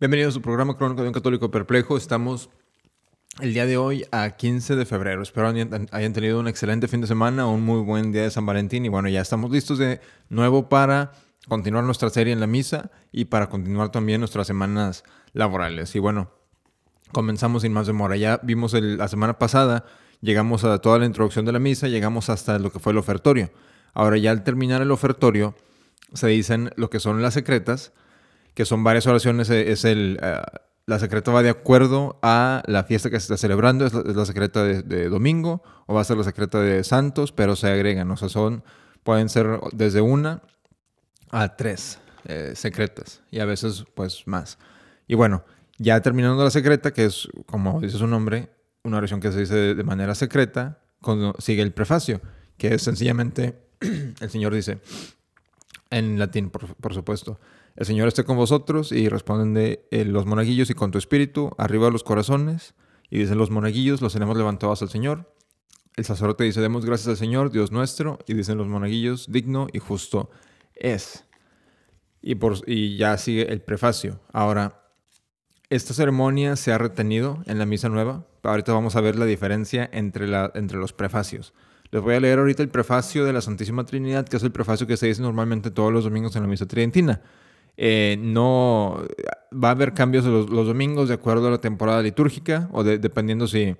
Bienvenidos a su programa Crónico de un Católico Perplejo. Estamos el día de hoy a 15 de febrero. Espero hayan tenido un excelente fin de semana, un muy buen día de San Valentín y bueno, ya estamos listos de nuevo para continuar nuestra serie en la misa y para continuar también nuestras semanas laborales. Y bueno, comenzamos sin más demora. Ya vimos el- la semana pasada, llegamos a toda la introducción de la misa, llegamos hasta lo que fue el ofertorio. Ahora ya al terminar el ofertorio, se dicen lo que son las secretas, que son varias oraciones, eh, es el... eh, la secreta va de acuerdo a la fiesta que se está celebrando, es la, es secreta de, domingo o va a ser la secreta de santos, pero se agregan, o sea, son, pueden ser desde una a tres eh, secretas y a veces pues más. Y bueno, ya terminando la secreta, que es como dice su nombre, una oración que se dice de, manera secreta, con- sigue el prefacio, que es sencillamente, el Señor dice, en latín por, por supuesto, el Señor esté con vosotros y responden de eh, los monaguillos y con tu espíritu, arriba los corazones, y dicen los monaguillos, los tenemos levantados al Señor. El sacerdote dice, demos gracias al Señor, Dios nuestro, y dicen los monaguillos, digno y justo es. Y, por, y ya sigue el prefacio. Ahora, esta ceremonia se ha retenido en la misa nueva. Ahorita vamos a ver la diferencia entre, la, entre los prefacios. Les voy a leer ahorita el prefacio de la Santísima Trinidad, que es el prefacio que se dice normalmente todos los domingos en la misa tridentina. Eh, no va a haber cambios los, domingos de acuerdo a la temporada litúrgica o de- dependiendo si,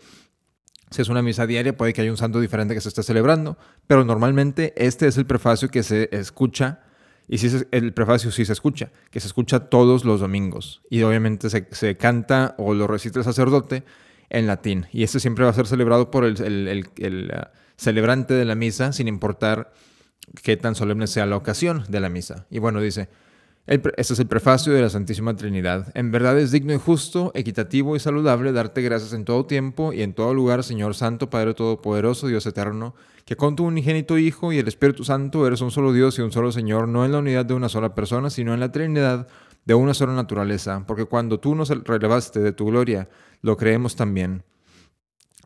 si es una misa diaria, puede que haya un santo diferente que se esté celebrando, pero normalmente este es el prefacio que se escucha, y sí se- el prefacio sí se escucha, que se escucha todos los domingos, y obviamente se, se canta o lo recita el sacerdote en latín, y este siempre va a ser celebrado por el, el- ah, celebrante de la misa, sin importar qué tan solemne sea la ocasión de la misa. Y bueno, dice, este es el prefacio de la Santísima Trinidad. En verdad es digno y justo, equitativo y saludable darte gracias en todo tiempo y en todo lugar, Señor Santo, Padre Todopoderoso, Dios Eterno, que con tu unigénito Hijo y el Espíritu Santo eres un solo Dios y un solo Señor, no en la unidad de una sola persona, sino en la Trinidad de una sola naturaleza, porque cuando tú nos relevaste de tu gloria, lo creemos también.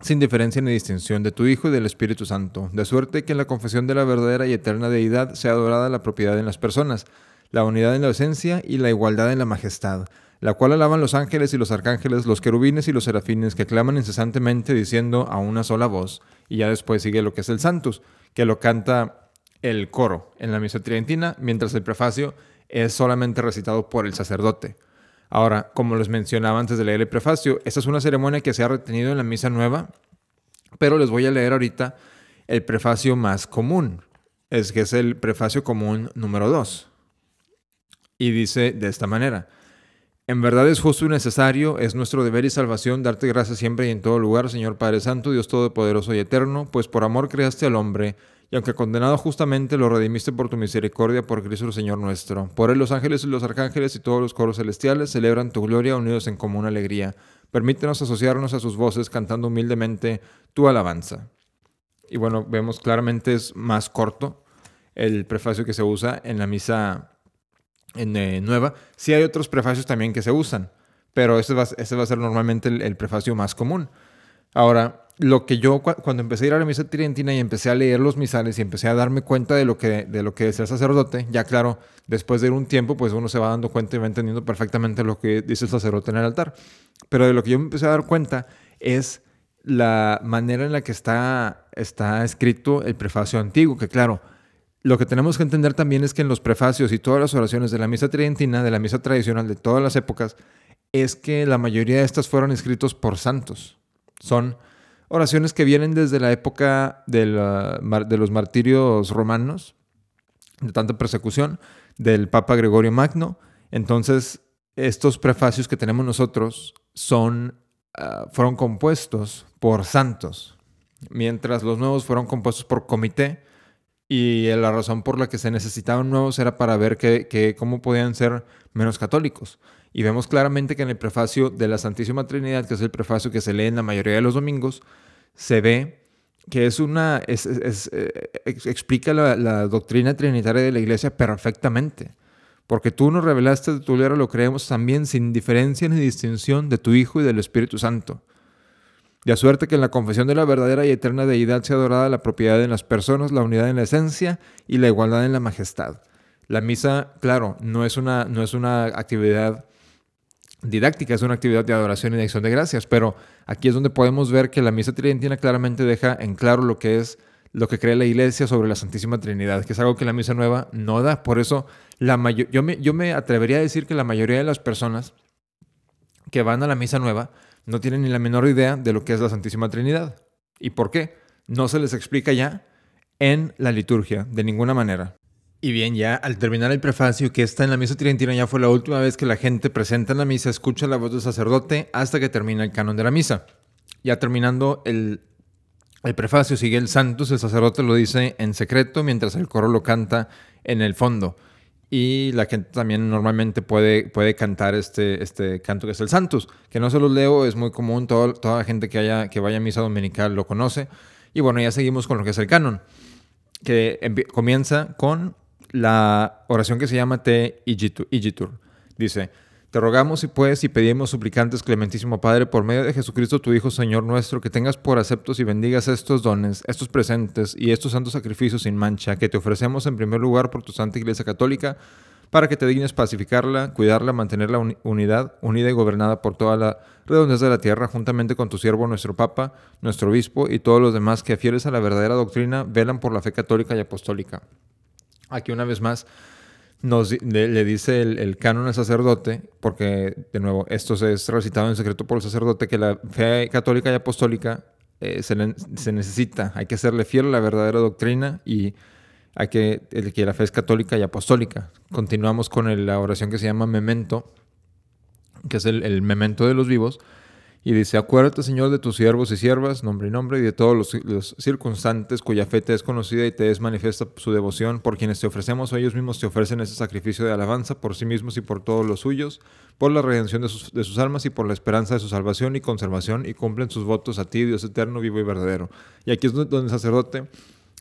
Sin diferencia ni distinción de tu Hijo y del Espíritu Santo, de suerte que en la confesión de la verdadera y eterna deidad sea adorada la propiedad en las personas, la unidad en la esencia y la igualdad en la majestad, la cual alaban los ángeles y los arcángeles, los querubines y los serafines, que claman incesantemente diciendo a una sola voz. Y ya después sigue lo que es el Santus, que lo canta el coro en la misa tridentina, mientras el prefacio es solamente recitado por el sacerdote. Ahora, como les mencionaba antes de leer el prefacio, esta es una ceremonia que se ha retenido en la misa nueva, pero les voy a leer ahorita el prefacio más común, es que es el prefacio común número 2. Y dice de esta manera, en verdad es justo y necesario, es nuestro deber y salvación darte gracias siempre y en todo lugar, Señor Padre Santo, Dios Todopoderoso y Eterno, pues por amor creaste al hombre, y aunque condenado justamente lo redimiste por tu misericordia, por Cristo Señor nuestro. Por él los ángeles y los arcángeles y todos los coros celestiales celebran tu gloria unidos en común alegría. Permítenos asociarnos a sus voces cantando humildemente tu alabanza. Y bueno, vemos claramente es más corto el prefacio que se usa en la misa en, eh, nueva. Sí hay otros prefacios también que se usan, pero este va, este va a ser normalmente el, prefacio más común. Ahora, lo que yo cua- cuando empecé a ir a la misa tridentina y empecé a leer los misales y empecé a darme cuenta de lo que de lo que el sacerdote, ya claro, después de un tiempo, pues uno se va dando cuenta y va entendiendo perfectamente lo que dice el sacerdote en el altar. Pero de lo que yo me empecé a dar cuenta es la manera en la que está, está escrito el prefacio antiguo, que claro, lo que tenemos que entender también es que en los prefacios y todas las oraciones de la misa tridentina, de la misa tradicional de todas las épocas, es que la mayoría de estas fueron escritos por santos. Son oraciones que vienen desde la época de, los martirios romanos, de tanta persecución, del Papa Gregorio Magno. Entonces, estos prefacios que tenemos nosotros son, ah, fueron compuestos por santos, mientras los nuevos fueron compuestos por comité. Y la razón por la que se necesitaban nuevos era para ver que, cómo podían ser menos católicos. Y vemos claramente que en el prefacio de la Santísima Trinidad, que es el prefacio que se lee en la mayoría de los domingos, se ve que es una. es- es- es, eh, ex- explica la, la doctrina trinitaria de la iglesia perfectamente. Porque tú nos revelaste de tu gloria, lo creemos también sin diferencia ni distinción de tu Hijo y del Espíritu Santo. De suerte que en la confesión de la verdadera y eterna deidad sea adorada la propiedad en las personas, la unidad en la esencia y la igualdad en la majestad. La misa, claro, no es una, no es una actividad didáctica, es una actividad de adoración y de acción de gracias, pero aquí es donde podemos ver que la misa tridentina claramente deja en claro lo que es lo que cree la iglesia sobre la Santísima Trinidad, que es algo que la misa nueva no da. Por eso la yo, me, yo me atrevería a decir que la mayoría de las personas que van a la misa nueva no tienen ni la menor idea de lo que es la Santísima Trinidad. ¿Y por qué? No se les explica ya en la liturgia, de ninguna manera. Y bien, ya al terminar el prefacio, que está en la misa tridentina, ya fue la última vez que la gente presenta en la misa, escucha la voz del sacerdote hasta que termina el canon de la misa. Ya terminando el, prefacio, sigue el Santos, el sacerdote lo dice en secreto mientras el coro lo canta en el fondo. Y la gente también normalmente puede, puede cantar este, este canto que es el Santos, que no se lo leo, es muy común, toda la gente que, haya, que vaya a misa dominical lo conoce. Y bueno, ya seguimos con lo que es el canon, que comienza con la oración que se llama Te Igitur. Dice, te rogamos y pues y pedimos suplicantes, clementísimo Padre, por medio de Jesucristo tu Hijo, Señor nuestro, que tengas por aceptos y bendigas estos dones, estos presentes y estos santos sacrificios sin mancha, que te ofrecemos en primer lugar por tu Santa Iglesia Católica, para que te dignes pacificarla, cuidarla, mantenerla unidad, unida y gobernada por toda la redondez de la tierra, juntamente con tu siervo, nuestro Papa, nuestro Obispo y todos los demás que, fieles a la verdadera doctrina, velan por la fe católica y apostólica. Aquí una vez más nos, le, dice el, canon al sacerdote, porque de nuevo esto se es recitado en secreto por el sacerdote, que la fe católica y apostólica eh, se, necesita, hay que serle fiel a la verdadera doctrina y hay que, que la fe es católica y apostólica. Continuamos con la oración que se llama memento, que es el, el memento de los vivos y dice, acuérdate, Señor, de tus siervos y siervas, nombre y nombre, y de todos los, circunstantes cuya fe te es conocida y te es manifiesta su devoción, por quienes te ofrecemos, o ellos mismos te ofrecen ese sacrificio de alabanza por sí mismos y por todos los suyos, por la redención de sus, almas y por la esperanza de su salvación y conservación, y cumplen sus votos a ti, Dios eterno, vivo y verdadero. Y aquí es donde el sacerdote,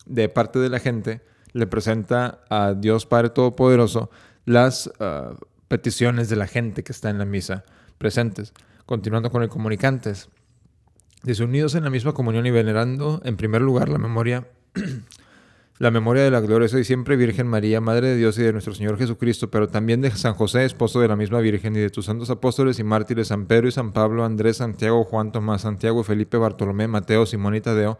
de parte de la gente, le presenta a Dios Padre Todopoderoso las ah, peticiones de la gente que está en la misa presentes. Continuando con el comunicantes. Dice, unidos en la misma comunión y venerando, en primer lugar, la memoria, la memoria de la gloriosa y siempre Virgen María, Madre de Dios y de nuestro Señor Jesucristo, pero también de San José, esposo de la misma Virgen, y de tus santos apóstoles y mártires, San Pedro y San Pablo, Andrés, Santiago, Juan, Tomás, Santiago, Felipe, Bartolomé, Mateo, Simón y Tadeo,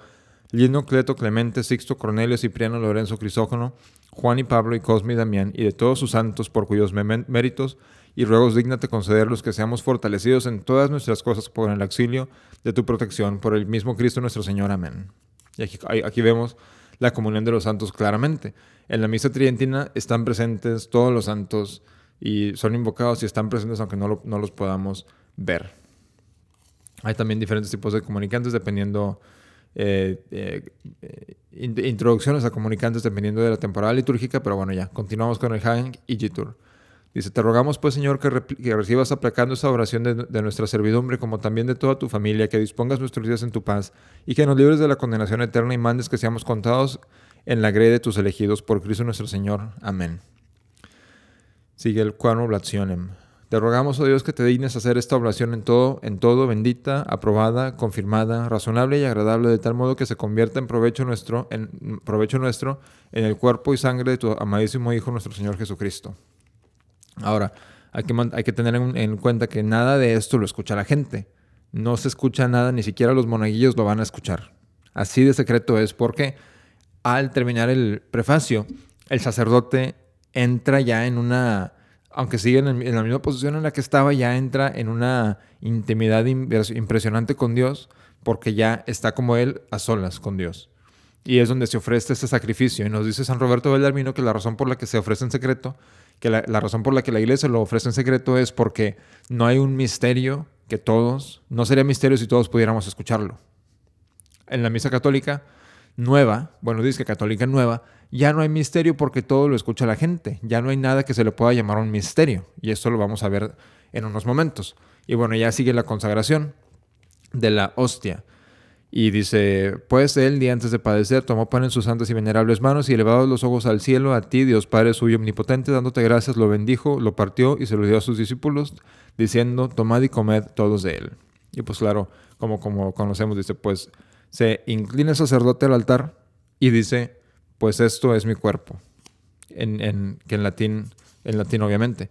Lino, Cleto, Clemente, Sixto, Cornelio, Cipriano, Lorenzo, Crisógono, Juan y Pablo y Cosme y Damián, y de todos sus santos, por cuyos méritos y ruegos dignate concederlos que seamos fortalecidos en todas nuestras cosas por el auxilio de tu protección, por el mismo Cristo nuestro Señor. Amén. Y aquí, aquí vemos la comunión de los santos claramente. En la misa tridentina están presentes todos los santos y son invocados y están presentes aunque no, no los podamos ver. Hay también diferentes tipos de comunicantes dependiendo, eh, eh, introducciones a comunicantes dependiendo de la temporada litúrgica, pero bueno ya, continuamos con el Hang y Jitur. Dice, te rogamos pues Señor que, recibas aplacando esa oración de, nuestra servidumbre como también de toda tu familia, que dispongas nuestros días en tu paz y que nos libres de la condenación eterna y mandes que seamos contados en la grey de tus elegidos por Cristo nuestro Señor. Amén. Sigue el cuadro oblacionem. Te rogamos, oh Dios, que te dignes hacer esta oblación en todo, en todo, bendita, aprobada, confirmada, razonable y agradable, de tal modo que se convierta en provecho nuestro, en provecho nuestro, en el cuerpo y sangre de tu amadísimo Hijo, nuestro Señor Jesucristo. Ahora, hay que, tener en, cuenta que nada de esto lo escucha la gente. No se escucha nada, ni siquiera los monaguillos lo van a escuchar. Así de secreto es porque al terminar el prefacio, el sacerdote entra ya en una, aunque sigue en, la misma posición en la que estaba, ya entra en una intimidad impresionante con Dios, porque ya está como él a solas con Dios. Y es donde se ofrece este sacrificio. Y nos dice San Roberto Bellarmino que la razón por la que se ofrece en secreto que la, razón por la que la iglesia lo ofrece en secreto es porque no hay un misterio que todos, no sería misterio si todos pudiéramos escucharlo. En la misa católica nueva, bueno, dice que católica nueva, ya no hay misterio porque todo lo escucha la gente, ya no hay nada que se le pueda llamar un misterio, y esto lo vamos a ver en unos momentos. Y bueno, ya sigue la consagración de la hostia. Y dice, pues él, día antes de padecer, tomó pan en sus santas y venerables manos y elevados los ojos al cielo, a ti, Dios Padre suyo omnipotente, dándote gracias, lo bendijo, lo partió y se lo dio a sus discípulos, diciendo, tomad y comed todos de él. Y pues claro, como, como conocemos, dice, pues se inclina el sacerdote al altar y dice, pues esto es mi cuerpo, en, en, que en latín, en latín obviamente.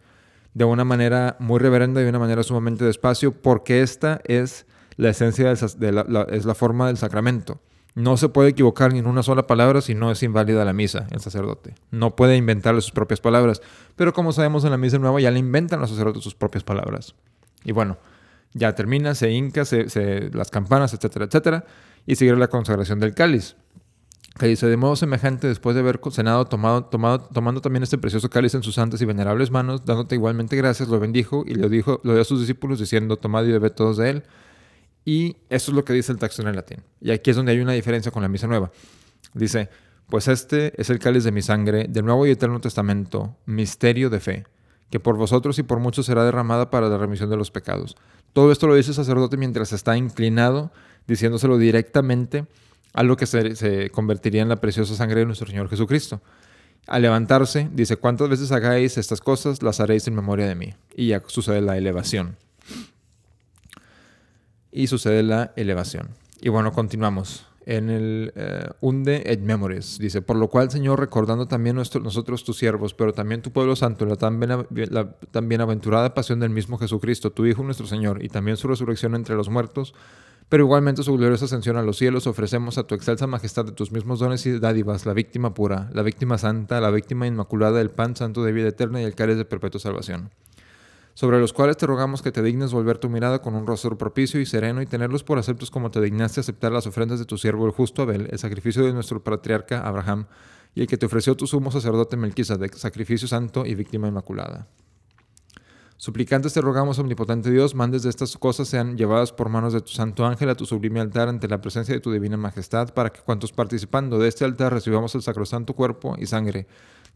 de una manera muy reverenda y de una manera sumamente despacio, porque esta es la esencia, es la forma del sacramento. No se puede equivocar ni en una sola palabra si no es inválida la misa, el sacerdote. No puede inventarle sus propias palabras. Pero como sabemos en la misa nueva ya le inventan los sacerdotes sus propias palabras. Y bueno, ya termina, se hinca, se, las campanas, etcétera, etcétera, y sigue la consagración del cáliz que dice, de modo semejante, después de haber cenado, tomado, tomado, tomando también este precioso cáliz en sus santas y venerables manos, dándote igualmente gracias, lo bendijo y lo dijo, lo dio a sus discípulos diciendo, tomad y bebed todos de él. Y eso es lo que dice el texto en latín. Y aquí es donde hay una diferencia con la misa nueva. Dice, pues este es el cáliz de mi sangre, del nuevo y eterno testamento, misterio de fe, que por vosotros y por muchos será derramada para la remisión de los pecados. Todo esto lo dice el sacerdote mientras está inclinado, diciéndoselo directamente algo que se, convertiría en la preciosa sangre de nuestro Señor Jesucristo. Al levantarse, dice, ¿cuántas veces hagáis estas cosas? Las haréis en memoria de mí. Y ya sucede la elevación. Y sucede la elevación. Y bueno, continuamos. En el eh, Unde et Memories dice, por lo cual, Señor, recordando también nosotros tus siervos, pero también tu pueblo santo, la tan, la bienaventurada pasión del mismo Jesucristo, tu Hijo nuestro Señor, y también su resurrección entre los muertos, pero igualmente su gloriosa ascensión a los cielos ofrecemos a tu excelsa majestad de tus mismos dones y dádivas, la víctima pura, la víctima santa, la víctima inmaculada del pan santo de vida eterna y el cáliz de perpetua salvación. Sobre los cuales te rogamos que te dignes volver tu mirada con un rostro propicio y sereno y tenerlos por aceptos como te dignaste aceptar las ofrendas de tu siervo el justo Abel, el sacrificio de nuestro patriarca Abraham y el que te ofreció tu sumo sacerdote Melquisedec, sacrificio santo y víctima inmaculada. Suplicantes te rogamos, omnipotente Dios, mandes de estas cosas sean llevadas por manos de tu santo ángel a tu sublime altar ante la presencia de tu divina majestad, para que cuantos participando de este altar recibamos el sacrosanto cuerpo y sangre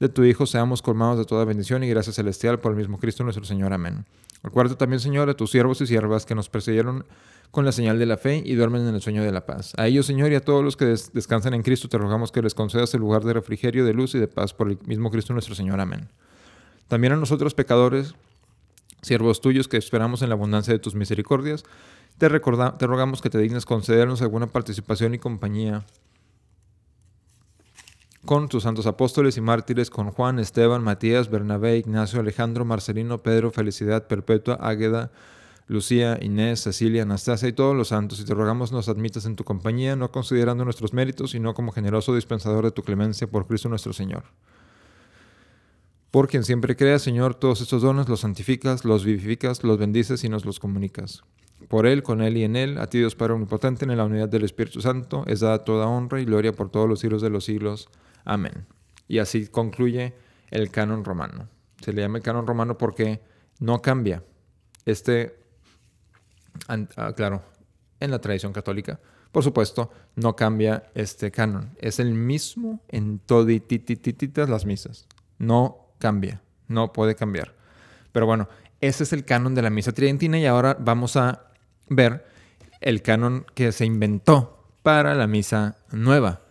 de tu Hijo, seamos colmados de toda bendición y gracia celestial por el mismo Cristo nuestro Señor. Amén. Acuérdate también, Señor, a tus siervos y siervas que nos precedieron con la señal de la fe y duermen en el sueño de la paz. A ellos, Señor, y a todos los que descansan en Cristo, te rogamos que les concedas el lugar de refrigerio, de luz y de paz por el mismo Cristo nuestro Señor. Amén. También a nosotros, pecadores, siervos tuyos que esperamos en la abundancia de tus misericordias, te, te rogamos que te dignes concedernos alguna participación y compañía con tus santos apóstoles y mártires, con Juan, Esteban, Matías, Bernabé, Ignacio, Alejandro, Marcelino, Pedro, Felicidad, Perpetua, Águeda, Lucía, Inés, Cecilia, Anastasia y todos los santos, y te rogamos nos admitas en tu compañía, no considerando nuestros méritos, sino como generoso dispensador de tu clemencia por Cristo nuestro Señor. Por quien siempre crea, Señor, todos estos dones los santificas, los vivificas, los bendices y nos los comunicas. Por Él, con Él y en Él, a ti Dios Padre Omnipotente, en la unidad del Espíritu Santo, es dada toda honra y gloria por todos los siglos de los siglos. Amén. Y así concluye el canon romano. Se le llama el canon romano porque no cambia. Este, ah, claro, en la tradición católica, por supuesto, no cambia este canon. Es el mismo en todititititas las misas. No cambia, no puede cambiar. Pero bueno, ese es el canon de la misa tridentina y ahora vamos a ver el canon que se inventó para la misa nueva.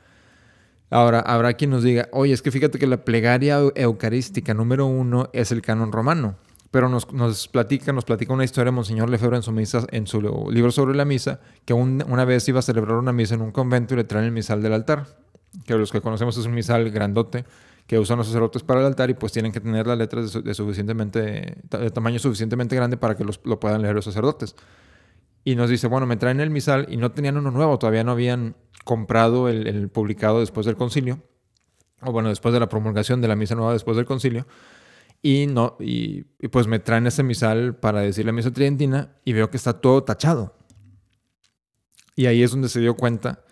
Ahora, habrá quien nos diga, oye, es que fíjate que la plegaria eucarística número uno es el canon romano. Pero nos, nos platica, nos platica una historia de Monseñor Lefebvre en su, misa, en su libro sobre la misa, que una vez iba a celebrar una misa en un convento y le traen el misal del altar. Que los que conocemos es un misal grandote, que usan los sacerdotes para el altar y pues tienen que tener las letras de, suficientemente, de tamaño suficientemente grande para que los, lo puedan leer los sacerdotes. Y nos dice, bueno, me traen el misal y no tenían uno nuevo, todavía no habían comprado el, publicado después del concilio, o bueno, después de la promulgación de la misa nueva después del concilio. Y, no, y, pues me traen ese misal para decir la misa tridentina y veo que está todo tachado. Y ahí es donde se dio cuenta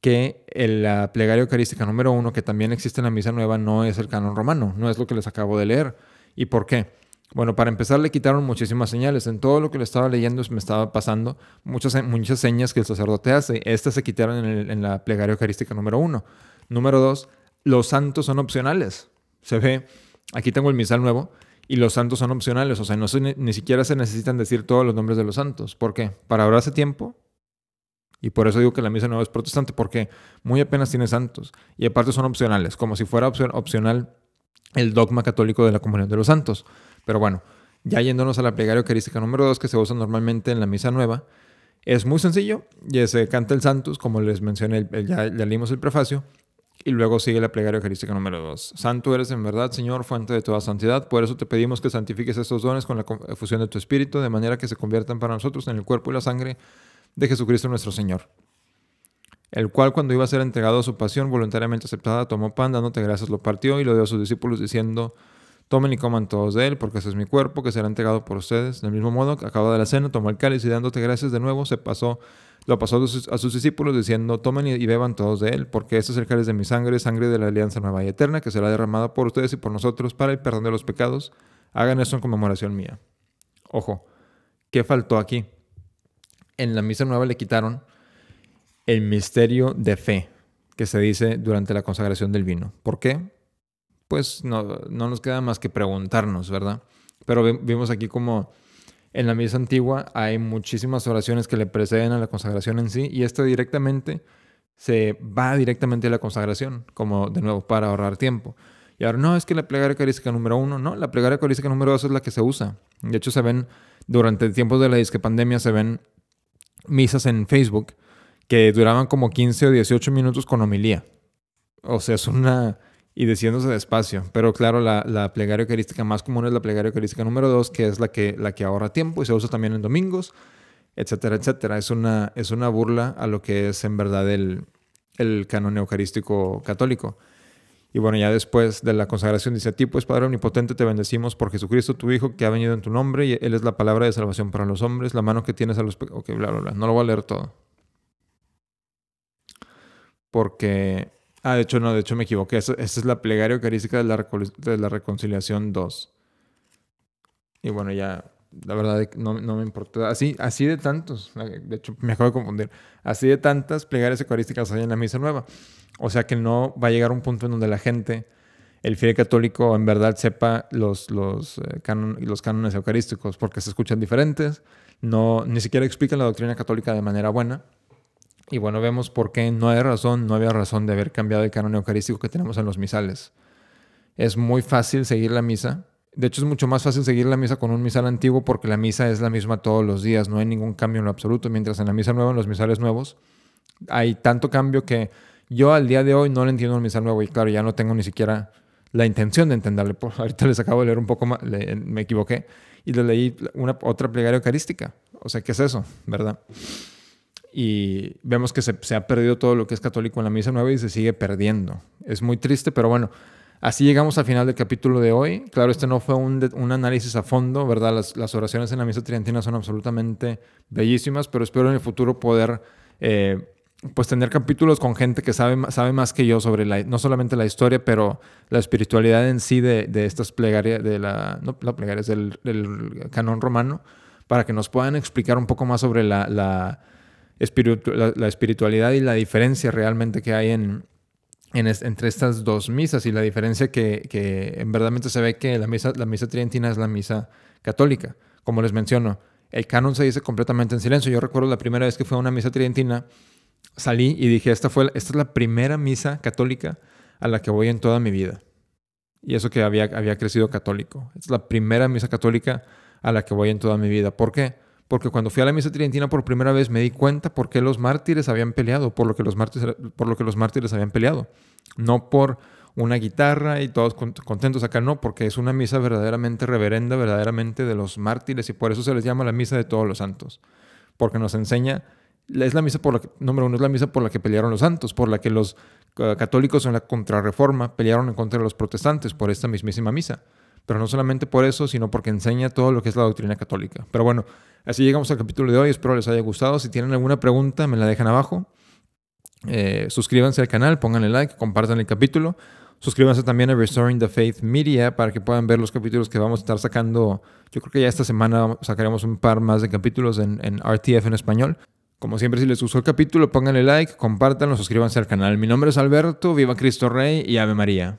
que la plegaria eucarística número uno, que también existe en la misa nueva, no es el canon romano, no es lo que les acabo de leer. ¿Y por qué? Bueno, para empezar le quitaron muchísimas señales. En todo lo que le estaba leyendo me estaba pasando muchas, muchas señas que el sacerdote hace. Estas se quitaron en, la plegaria eucarística número uno. Número dos, los santos son opcionales. Se ve, aquí tengo el misal nuevo, y los santos son opcionales. O sea, no ni siquiera se necesitan decir todos los nombres de los santos. ¿Por qué? Para ahora hace tiempo y por eso digo que la misa nueva es protestante, porque muy apenas tiene santos. Y aparte son opcionales, como si fuera opcional el dogma católico de la comunión de los santos. Pero bueno, ya yéndonos a la plegaria eucarística número 2, que se usa normalmente en la misa nueva, es muy sencillo. Ya se canta el Santos, como les mencioné, ya, leímos el prefacio. Y luego sigue la plegaria eucarística número 2. Santo eres en verdad, Señor, fuente de toda santidad. Por eso te pedimos que santifiques estos dones con la fusión de tu Espíritu, de manera que se conviertan para nosotros en el cuerpo y la sangre de Jesucristo nuestro Señor. El cual, cuando iba a ser entregado a su pasión voluntariamente aceptada, tomó pan, dándote gracias, lo partió y lo dio a sus discípulos, diciendo: Tomen y coman todos de él, porque ese es mi cuerpo que será entregado por ustedes. Del mismo modo, acabado de la cena, tomó el cáliz y dándote gracias de nuevo, se pasó lo pasó a sus, discípulos diciendo, tomen y beban todos de él, porque este es el cáliz de mi sangre, sangre de la alianza nueva y eterna, que será derramada por ustedes y por nosotros para el perdón de los pecados. Hagan esto en conmemoración mía. Ojo, ¿qué faltó aquí? En la misa nueva le quitaron el misterio de fe que se dice durante la consagración del vino. ¿Por qué? Pues no, no nos queda más que preguntarnos, ¿verdad? Pero vimos aquí como en la misa antigua hay muchísimas oraciones que le preceden a la consagración en sí y esto directamente se va directamente a la consagración, como de nuevo para ahorrar tiempo. Y ahora no es que la plegaria eucarística número uno, no, la plegaria eucarística número dos es la que se usa. De hecho, se ven durante el tiempo de la disque pandemia, se ven misas en Facebook que duraban como 15 o 18 minutos con homilía. O sea, es una y diciéndose despacio. Pero claro, la, la, plegaria eucarística más común es la plegaria eucarística número dos, que es la que, la que ahorra tiempo y se usa también en domingos, etcétera, etcétera. Es una, es una burla a lo que es en verdad el, el canon eucarístico católico. Y bueno, ya después de la consagración dice a ti, pues Padre Omnipotente, te bendecimos por Jesucristo, tu Hijo, que ha venido en tu nombre, y Él es la palabra de salvación para los hombres, la mano que tienes a los... Ok, bla, bla, bla. No lo voy a leer todo. Porque Ah, de hecho, no, de hecho me equivoqué. Esa, es la plegaria eucarística de la, de la reconciliación 2. Y bueno, ya, la verdad no, no, me importó. Así, así de tantos, de hecho me acabo de confundir, así de tantas plegarias eucarísticas hay en la misa nueva. O sea que no va a llegar un punto en donde la gente, el fiel católico, en verdad sepa los, los, eh, los cánones eucarísticos, porque se escuchan diferentes, no, ni siquiera explican la doctrina católica de manera buena. Y bueno, vemos por qué no hay razón, no había razón de haber cambiado el canon eucarístico que tenemos en los misales. Es muy fácil seguir la misa. De hecho, es mucho más fácil seguir la misa con un misal antiguo porque la misa es la misma todos los días, no hay ningún cambio en lo absoluto. Mientras en la misa nueva, en los misales nuevos, hay tanto cambio que yo al día de hoy no le entiendo un misal nuevo y claro, ya no tengo ni siquiera la intención de entenderle. ahorita les acabo de leer un poco más, me equivoqué y le leí una, otra plegaria eucarística. O sea, ¿qué es eso? ¿Verdad? Y vemos que se, ha perdido todo lo que es católico en la misa nueva y se sigue perdiendo. Es muy triste, pero bueno, así llegamos al final del capítulo de hoy. Claro, este no fue un, análisis a fondo, ¿verdad? Las, oraciones en la misa tridentina son absolutamente bellísimas, pero espero en el futuro poder... Eh, pues tener capítulos con gente que sabe, sabe más que yo sobre la, no solamente la historia, pero la espiritualidad en sí de, estas plegarias, de la, no, plegarias del, del, canon romano, para que nos puedan explicar un poco más sobre la, la la, espiritualidad y la diferencia realmente que hay en, entre estas dos misas y la diferencia que, que en verdad se ve que la misa, la misa tridentina es la misa católica. Como les menciono, el canon se dice completamente en silencio. Yo recuerdo la primera vez que fue a una misa tridentina, salí y dije, esta, fue, esta es la primera misa católica a la que voy en toda mi vida. Y eso que había, había crecido católico. Es la primera misa católica a la que voy en toda mi vida. ¿Por qué? Porque cuando fui a la misa tridentina por primera vez me di cuenta por qué los mártires habían peleado, por lo que los mártires, por lo que los mártires habían peleado. No por una guitarra y todos contentos acá, no, porque es una misa verdaderamente reverenda, verdaderamente de los mártires y por eso se les llama la misa de todos los santos, porque nos enseña, es la misa por la que, número uno, es la misa por la que pelearon los santos, por la que los eh, católicos en la contrarreforma pelearon en contra de los protestantes por esta mismísima misa. Pero no solamente por eso, sino porque enseña todo lo que es la doctrina católica. Pero bueno, Así llegamos al capítulo de hoy. Espero les haya gustado. Si tienen alguna pregunta, me la dejan abajo. Eh, suscríbanse al canal, pónganle like, compartan el capítulo. Suscríbanse también a Restoring the Faith Media para que puedan ver los capítulos que vamos a estar sacando. Yo creo que ya esta semana sacaremos un par más de capítulos en, en RTF en español. Como siempre, si les gustó el capítulo, pónganle like, compártanlo, suscríbanse al canal. Mi nombre es Alberto, viva Cristo Rey y Ave María.